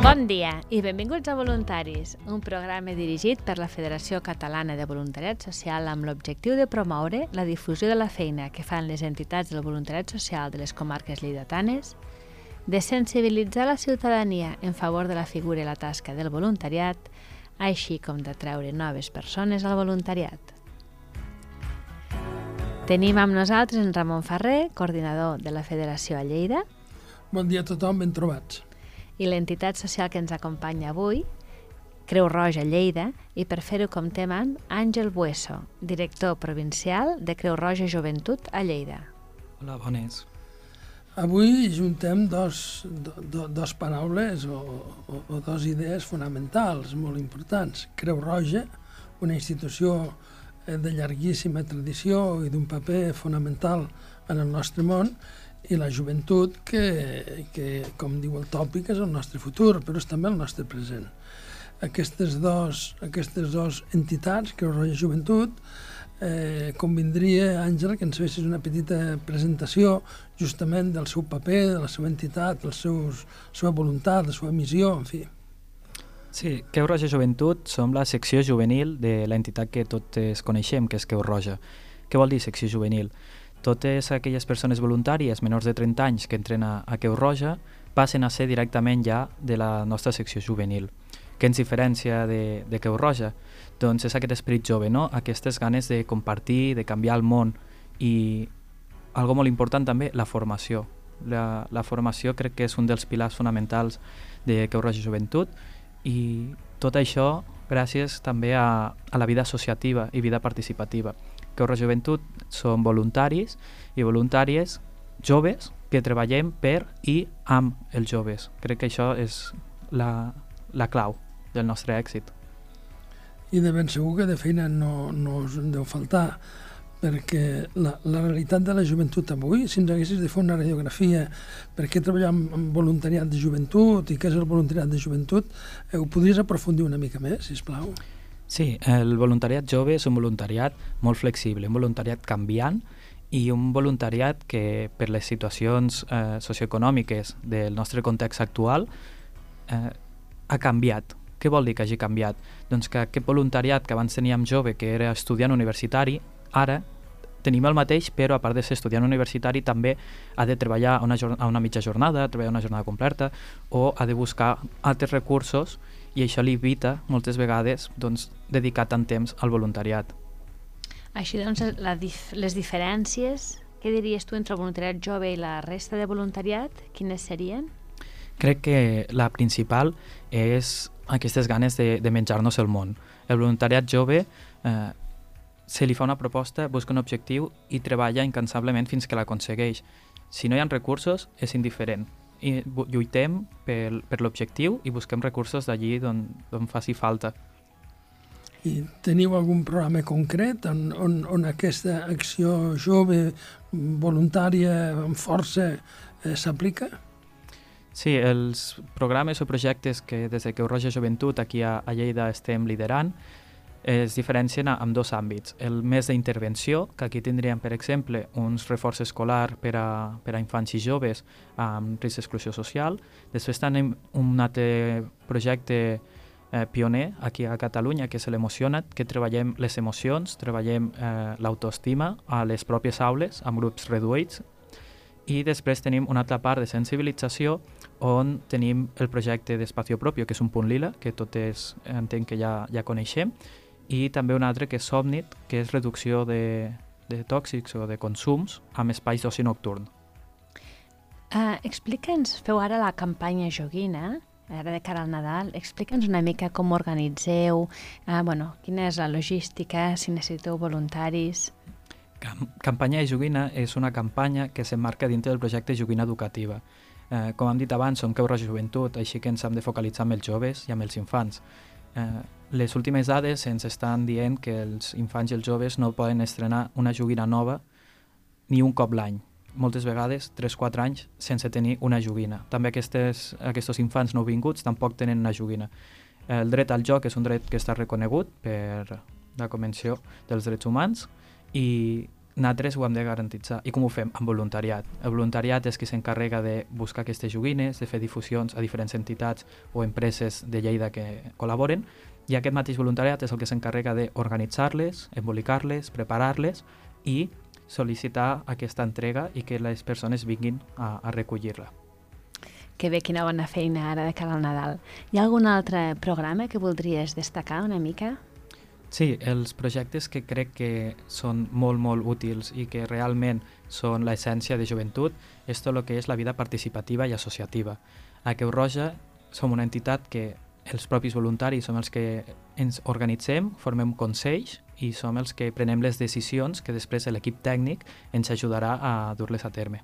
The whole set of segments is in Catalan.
Bon dia i benvinguts a Voluntaris, un programa dirigit per la Federació Catalana de Voluntariat Social amb l'objectiu de promoure la difusió de la feina que fan les entitats del voluntariat social de les comarques lleidatanes, de sensibilitzar la ciutadania en favor de la figura i la tasca del voluntariat, així com d'atraure noves persones al voluntariat. Tenim amb nosaltres en Ramon Ferrer, coordinador de la Federació a Lleida, Bon dia a tothom, ben trobats. I l'entitat social que ens acompanya avui, Creu Roja Lleida, i per fer-ho comptem amb Àngel Bueso, director provincial de Creu Roja Joventut a Lleida. Hola, bones. Avui juntem dos, do, do, dos paraules o, o, o dos idees fonamentals molt importants. Creu Roja, una institució eh, de llarguíssima tradició i d'un paper fonamental en el nostre món, i la joventut que, que, com diu el tòpic, és el nostre futur, però és també el nostre present. Aquestes dos, aquestes dos entitats, Creu Roja Joventut, eh, convindria, Àngel, que ens fessis una petita presentació justament del seu paper, de la seva entitat, de la seva voluntat, la seva missió, en fi. Sí, Creu Roja Joventut som la secció juvenil de l'entitat que totes coneixem, que és Creu Roja. Què vol dir secció juvenil? Totes aquelles persones voluntàries menors de 30 anys que entren a, a Creu Roja passen a ser directament ja de la nostra secció juvenil. Què ens diferencia de, de Creu Roja? Doncs és aquest esperit jove, no? aquestes ganes de compartir, de canviar el món i algo molt important també, la formació. La, la formació crec que és un dels pilars fonamentals de Creu Roja Joventut i tot això gràcies també a, a la vida associativa i vida participativa. Roja Joventut són voluntaris i voluntàries joves que treballem per i amb els joves. Crec que això és la, la clau del nostre èxit. I de ben segur que de feina no, no us en deu faltar, perquè la, la realitat de la joventut avui, si ens haguessis de fer una radiografia per què treballar amb, amb voluntariat de joventut i què és el voluntariat de joventut, eh, ho podries aprofundir una mica més, si plau. Sí, el voluntariat jove és un voluntariat molt flexible, un voluntariat canviant i un voluntariat que per les situacions eh, socioeconòmiques del nostre context actual eh, ha canviat. Què vol dir que hagi canviat? Doncs que aquest voluntariat que abans teníem jove, que era estudiant universitari, ara tenim el mateix, però a part de ser estudiant universitari també ha de treballar una, a una mitja jornada, treballar una jornada completa o ha de buscar altres recursos i això li evita moltes vegades doncs, dedicar tant temps al voluntariat. Així doncs, la dif les diferències, què diries tu entre el voluntariat jove i la resta de voluntariat, quines serien? Crec que la principal és aquestes ganes de, de menjar-nos el món. El voluntariat jove eh, se li fa una proposta, busca un objectiu i treballa incansablement fins que l'aconsegueix. Si no hi ha recursos, és indiferent. I lluitem per, per l'objectiu i busquem recursos d'allí d'on faci falta. I teniu algun programa concret on, on, on aquesta acció jove, voluntària, amb força, eh, s'aplica? Sí, els programes o projectes que des de Creu Roja Joventut aquí a, a Lleida estem liderant es diferencien amb dos àmbits. El més d'intervenció, que aquí tindríem, per exemple, uns reforç escolar per a, per a infants i joves amb risc d'exclusió social. Després tenim un altre projecte eh, pioner aquí a Catalunya, que és l'Emociona't, que treballem les emocions, treballem eh, l'autoestima a les pròpies aules, amb grups reduïts, i després tenim una altra part de sensibilització on tenim el projecte d'Espacio Propio, que és un punt lila, que totes entenc que ja, ja coneixem, i també un altre que és Somnit, que és reducció de, de tòxics o de consums amb espais d'oci nocturn. Uh, Explica'ns, feu ara la campanya joguina, ara de cara al Nadal, explica'ns una mica com organitzeu, uh, bueno, quina és la logística, si necessiteu voluntaris... Cam campanya de joguina és una campanya que s'emmarca dintre del projecte Joguina Educativa. Eh, com hem dit abans, som Creu Roja Joventut, així que ens hem de focalitzar amb els joves i amb els infants. Eh, les últimes dades ens estan dient que els infants i els joves no poden estrenar una joguina nova ni un cop l'any. Moltes vegades, 3-4 anys sense tenir una joguina. També aquestes, aquests infants no vinguts tampoc tenen una joguina. El dret al joc és un dret que està reconegut per la Convenció dels Drets Humans i nosaltres ho hem de garantitzar. I com ho fem? Amb voluntariat. El voluntariat és qui s'encarrega de buscar aquestes joguines, de fer difusions a diferents entitats o empreses de Lleida que col·laboren, i aquest mateix voluntariat és el que s'encarrega d'organitzar-les, embolicar-les, preparar-les i sol·licitar aquesta entrega i que les persones vinguin a, a recollir-la. Que bé, quina bona feina ara de cara al Nadal. Hi ha algun altre programa que voldries destacar una mica? Sí, els projectes que crec que són molt, molt útils i que realment són l'essència de joventut és tot el que és la vida participativa i associativa. A Creu Roja som una entitat que els propis voluntaris som els que ens organitzem, formem consells i som els que prenem les decisions que després l'equip tècnic ens ajudarà a dur-les a terme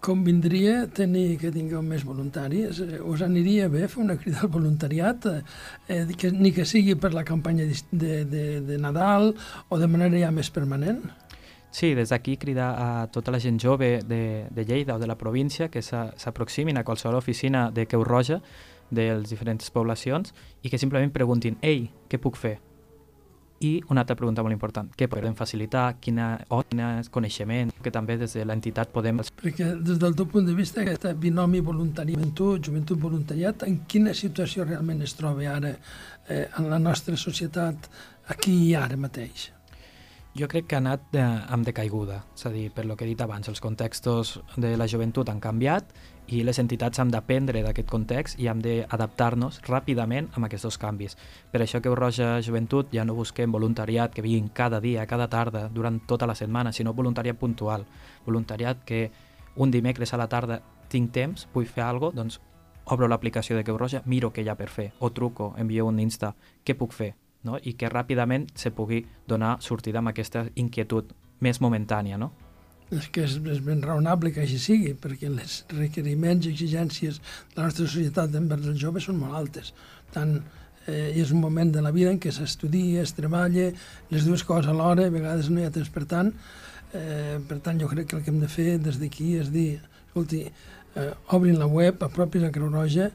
convindria tenir que tingueu més voluntaris? Eh, us aniria bé fer una crida al voluntariat, eh, que, ni que sigui per la campanya de, de, de Nadal o de manera ja més permanent? Sí, des d'aquí cridar a tota la gent jove de, de Lleida o de la província que s'aproximin a qualsevol oficina de Creu Roja de les diferents poblacions i que simplement preguntin «Ei, què puc fer?» I una altra pregunta molt important, què podem facilitar, quina, o coneixement, que també des de l'entitat podem... Perquè des del teu punt de vista, aquest binomi voluntari-joventut, joventut-voluntariat, en quina situació realment es troba ara eh, en la nostra societat, aquí i ara mateix? Jo crec que ha anat de, amb decaiguda, és a dir, per lo que he dit abans, els contextos de la joventut han canviat i les entitats han d'aprendre d'aquest context i hem d'adaptar-nos ràpidament amb aquests canvis. Per això que Roja Joventut ja no busquem voluntariat que vinguin cada dia, cada tarda, durant tota la setmana, sinó voluntariat puntual. Voluntariat que un dimecres a la tarda tinc temps, vull fer alguna cosa, doncs obro l'aplicació de Creu Roja, miro què hi ha per fer, o truco, envio un Insta, què puc fer? No? i que ràpidament se pugui donar sortida amb aquesta inquietud més momentània. No? És que és, és ben raonable que així sigui, perquè els requeriments i exigències de la nostra societat envers els joves són molt altes. Tant eh, és un moment de la vida en què s'estudia, es treballa, les dues coses alhora, a vegades no hi ha temps per tant. Eh, per tant, jo crec que el que hem de fer des d'aquí és dir, escolti, eh, obrin la web, apropis a Creu Roja,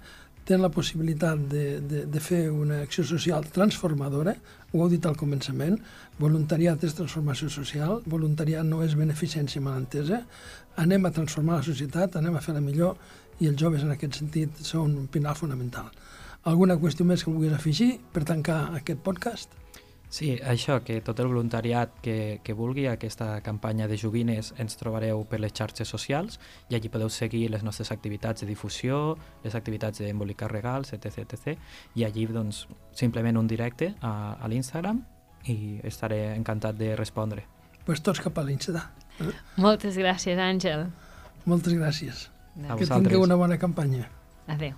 tenen la possibilitat de, de, de fer una acció social transformadora, ho heu dit al començament, voluntariat és transformació social, voluntariat no és beneficència malentesa, anem a transformar la societat, anem a fer-la millor i els joves en aquest sentit són un pilar fonamental. Alguna qüestió més que vulguis afegir per tancar aquest podcast? Sí, això, que tot el voluntariat que, que vulgui aquesta campanya de joguines ens trobareu per les xarxes socials i allí podeu seguir les nostres activitats de difusió, les activitats d'embolicar regals, etc, etc. I allí, doncs, simplement un directe a, a l'Instagram i estaré encantat de respondre. Pues tots cap a l'Insta. Eh? Moltes gràcies, Àngel. Moltes gràcies. A que tingueu una bona campanya. Adéu.